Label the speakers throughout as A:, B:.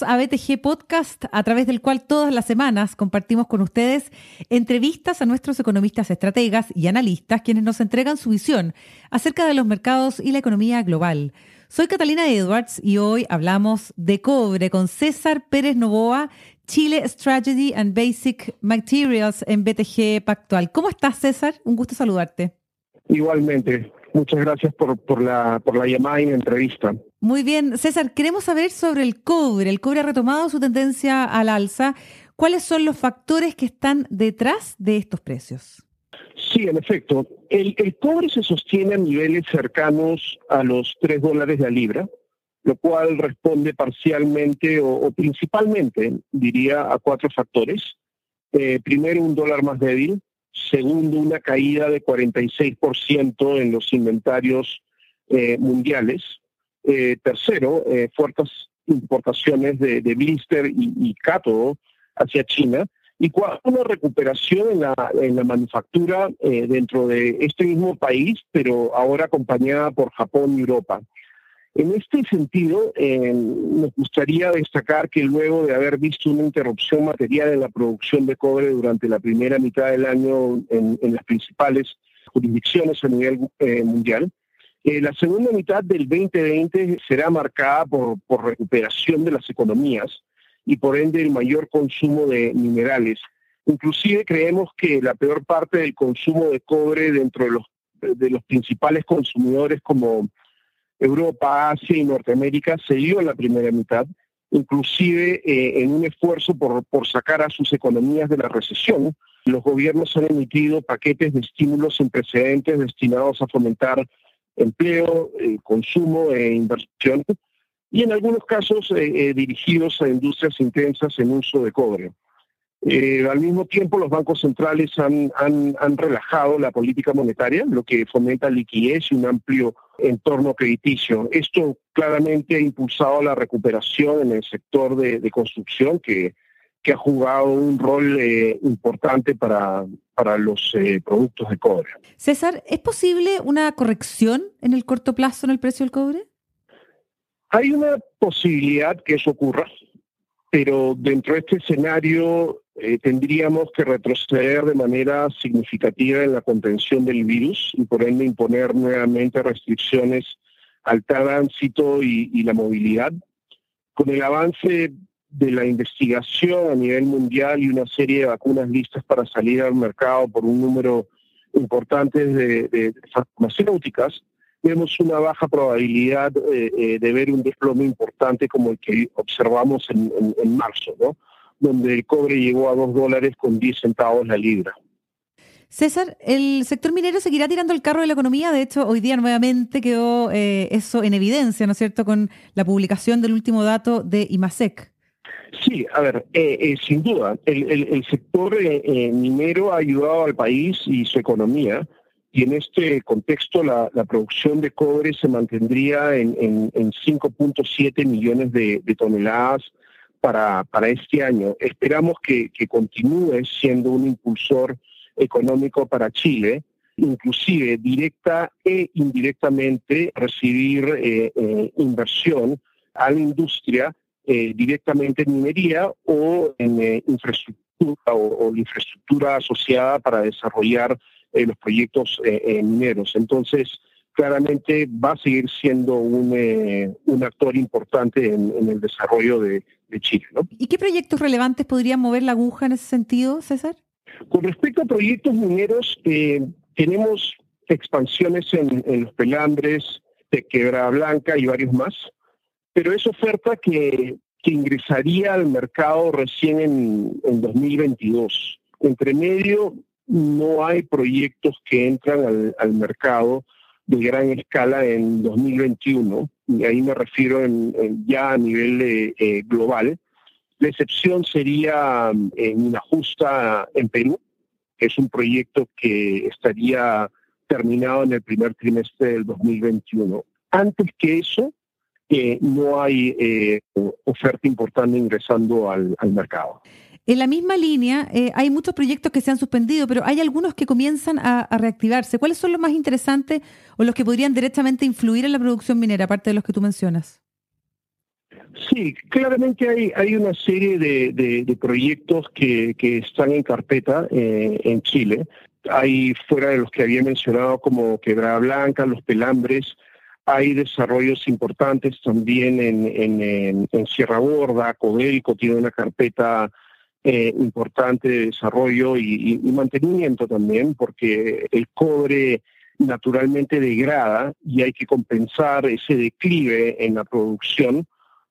A: A BTG Podcast, a través del cual todas las semanas compartimos con ustedes entrevistas a nuestros economistas estrategas y analistas, quienes nos entregan su visión acerca de los mercados y la economía global. Soy Catalina Edwards y hoy hablamos de cobre con César Pérez Novoa, Chile Strategy and Basic Materials en BTG Pactual. ¿Cómo estás, César? Un gusto saludarte.
B: Igualmente. Muchas gracias por, por, la, por la llamada y la entrevista.
A: Muy bien, César, queremos saber sobre el cobre. El cobre ha retomado su tendencia al alza. ¿Cuáles son los factores que están detrás de estos precios?
B: Sí, en efecto. El, cobre se sostiene a niveles cercanos a los 3 dólares la libra, lo cual responde parcialmente o, principalmente, diría, a cuatro factores. Eh, primero, un dólar más débil. Segundo, una caída de 46% en los inventarios eh, mundiales. Eh, tercero, eh, fuertes importaciones de, blister y, cátodo hacia China. Y cuarto, una recuperación en la, en la manufactura dentro de este mismo país, pero ahora acompañada por Japón y Europa. En este sentido, eh, nos gustaría destacar que luego de haber visto una interrupción material en la producción de cobre durante la primera mitad del año en, las principales jurisdicciones a nivel eh, mundial, eh, la segunda mitad del 2020 será marcada por, recuperación de las economías y por ende el mayor consumo de minerales. Inclusive creemos que la peor parte del consumo de cobre dentro de los, de los principales consumidores como Europa, Asia y Norteamérica se dio en la primera mitad, inclusive eh, en un esfuerzo por, por sacar a sus economías de la recesión. Los gobiernos han emitido paquetes de estímulos sin precedentes destinados a fomentar empleo, eh, consumo e inversión, y en algunos casos eh, dirigidos a industrias intensas en uso de cobre. Eh, al mismo tiempo, los bancos centrales han, han, relajado la política monetaria, lo que fomenta liquidez y un amplio entorno crediticio. Esto claramente ha impulsado la recuperación en el sector de, construcción, que, que, ha jugado un rol eh, importante para, para los eh, productos de cobre.
A: César, ¿es posible una corrección en el corto plazo en el precio del cobre?
B: Hay una posibilidad que eso ocurra, pero dentro de este escenario eh, tendríamos que retroceder de manera significativa en la contención del virus y por ende imponer nuevamente restricciones al tránsito y, la movilidad. Con el avance de la investigación a nivel mundial y una serie de vacunas listas para salir al mercado por un número importante de, farmacéuticas, vemos una baja probabilidad eh, eh, de ver un desplome importante como el que observamos en, marzo, ¿no? donde el cobre llegó a 2 dólares con 10 centavos la libra.
A: César, el sector minero seguirá tirando el carro de la economía. De hecho, hoy día nuevamente quedó eh, eso en evidencia, ¿no es cierto?, con la publicación del último dato de IMASEC.
B: Sí, a ver, eh, eh, sin duda, el, sector minero ha ayudado al país y su economía, y en este contexto la, producción de cobre se mantendría en, 5.7 millones de toneladas para, para este año. Esperamos que, continúe siendo un impulsor económico para Chile, inclusive directa e indirectamente recibir eh, eh, inversión a la industria eh, directamente en minería o en infraestructura o, infraestructura asociada para desarrollar los proyectos mineros. Entonces, claramente va a seguir siendo un, un actor importante en el desarrollo de, Chile.
A: ¿Y qué proyectos relevantes podrían mover la aguja en ese sentido, César?
B: Con respecto a proyectos mineros, eh, tenemos expansiones en, los pelambres, de Quebrada Blanca y varios más, pero es oferta que, ingresaría al mercado recién en, en 2022. Entre medio no hay proyectos que entran al, al mercado de gran escala en 2021 y ahí me refiero ya a nivel eh, global. La excepción sería en una justa en Perú, que es un proyecto que estaría terminado en el primer trimestre del 2021. Antes que eso, eh, no hay eh, oferta importante ingresando al mercado.
A: En la misma línea, eh, hay muchos proyectos que se han suspendido, pero hay algunos que comienzan a, reactivarse. ¿Cuáles son los más interesantes o los que podrían directamente influir en la producción minera, aparte de los que tú mencionas?
B: Sí, claramente hay, hay una serie de, proyectos que, están en carpeta eh, en Chile. Hay, fuera de los que había mencionado, como Quebrada Blanca, Los Pelambres, hay desarrollos importantes también en, Sierra Gorda, Codelco tiene una carpeta eh, importante de desarrollo y, mantenimiento también, porque el cobre naturalmente degrada y hay que compensar ese declive en la producción,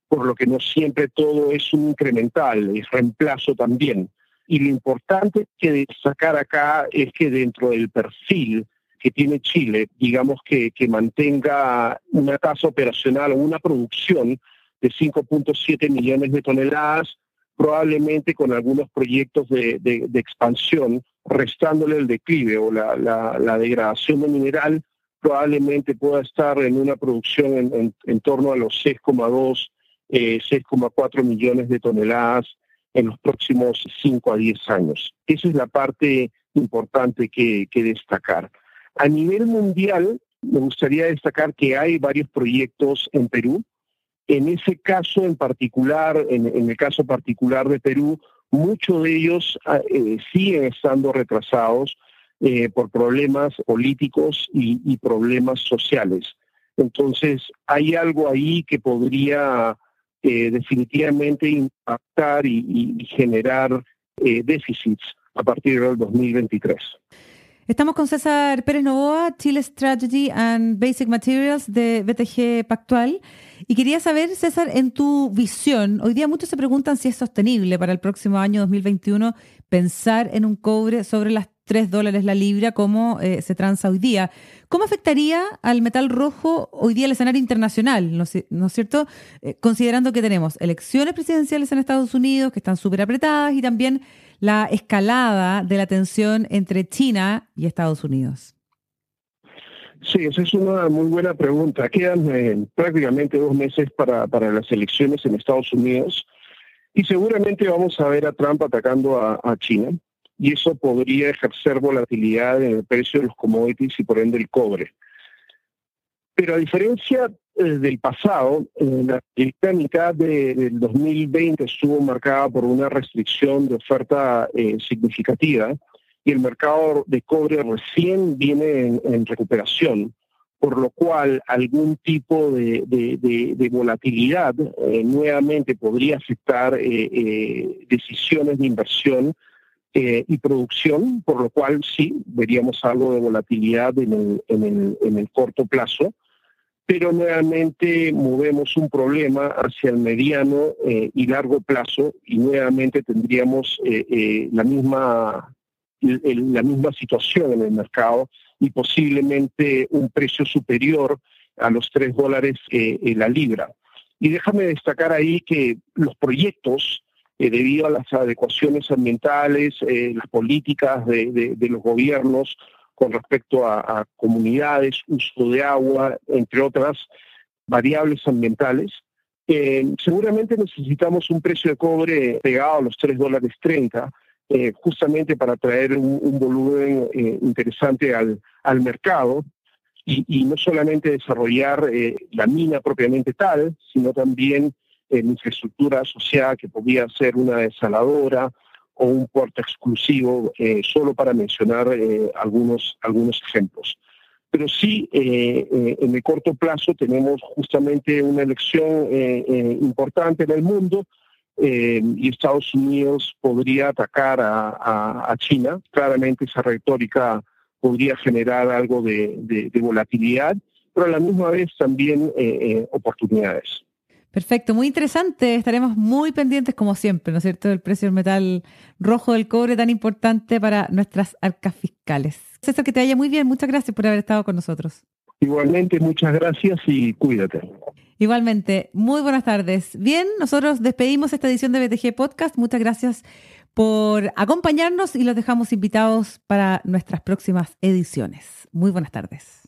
B: por lo que no siempre todo es un incremental, es reemplazo también. Y lo importante que destacar acá es que dentro del perfil que tiene Chile, digamos que, que mantenga una tasa operacional o una producción de 5.7 millones de toneladas, probablemente con algunos proyectos de, de, expansión, restándole el declive o la, la, degradación de mineral, probablemente pueda estar en una producción en, en, torno a los 6,2, 6,4 eh, millones de toneladas en los próximos 5 a 10 años. Esa es la parte importante que, que destacar. A nivel mundial, me gustaría destacar que hay varios proyectos en Perú en ese caso en particular, en, el caso particular de Perú, muchos de ellos ah, eh, siguen estando retrasados eh, por problemas políticos y, problemas sociales. Entonces, hay algo ahí que podría eh, definitivamente impactar y, generar déficits a partir del 2023.
A: Estamos con César Pérez Novoa, Chile Strategy and Basic Materials de BTG Pactual. Y quería saber, César, en tu visión, hoy día muchos se preguntan si es sostenible para el próximo año 2021 pensar en un cobre sobre las 3 dólares la libra como eh, se transa hoy día. ¿Cómo afectaría al metal rojo hoy día el escenario internacional? ¿No, es cierto? Eh, considerando que tenemos elecciones presidenciales en Estados Unidos que están súper apretadas y también la escalada de la tensión entre China y Estados Unidos?
B: Sí, esa es una muy buena pregunta. Quedan eh, prácticamente dos meses para, para, las elecciones en Estados Unidos y seguramente vamos a ver a Trump atacando a, China y eso podría ejercer volatilidad en el precio de los commodities y por ende el cobre. Pero a diferencia eh, del pasado, la primera mitad del 2020 estuvo marcada por una restricción de oferta eh, significativa y el mercado de cobre recién viene en, recuperación, por lo cual algún tipo de, volatilidad eh, nuevamente podría afectar decisiones de inversión y producción, por lo cual sí, veríamos algo de volatilidad en el corto plazo pero nuevamente movemos un problema hacia el mediano eh, y largo plazo y nuevamente tendríamos eh, eh, la, misma, la misma situación en el mercado y posiblemente un precio superior a los 3 dólares en la libra. Y déjame destacar ahí que los proyectos, debido a las adecuaciones ambientales, las políticas de, de los gobiernos, con respecto a, comunidades, uso de agua, entre otras variables ambientales. Eh, seguramente necesitamos un precio de cobre pegado a los 3 dólares 30, eh, justamente para traer un, volumen eh, interesante al, al mercado y, no solamente desarrollar la mina propiamente tal, sino también infraestructura asociada que podría ser una desaladora, o un puerto exclusivo, eh, solo para mencionar eh, algunos, algunos ejemplos. Pero sí, eh, en el corto plazo tenemos justamente una elección importante en el mundo y Estados Unidos podría atacar a, China. Claramente esa retórica podría generar algo de volatilidad, pero a la misma vez también oportunidades.
A: Perfecto, muy interesante. Estaremos muy pendientes, como siempre, ¿no es cierto?, del precio del metal rojo del cobre tan importante para nuestras arcas fiscales. César, que te vaya muy bien. Muchas gracias por haber estado con nosotros.
B: Igualmente, muchas gracias y cuídate.
A: Igualmente, muy buenas tardes. Bien, nosotros despedimos esta edición de BTG Podcast. Muchas gracias por acompañarnos y los dejamos invitados para nuestras próximas ediciones. Muy buenas tardes.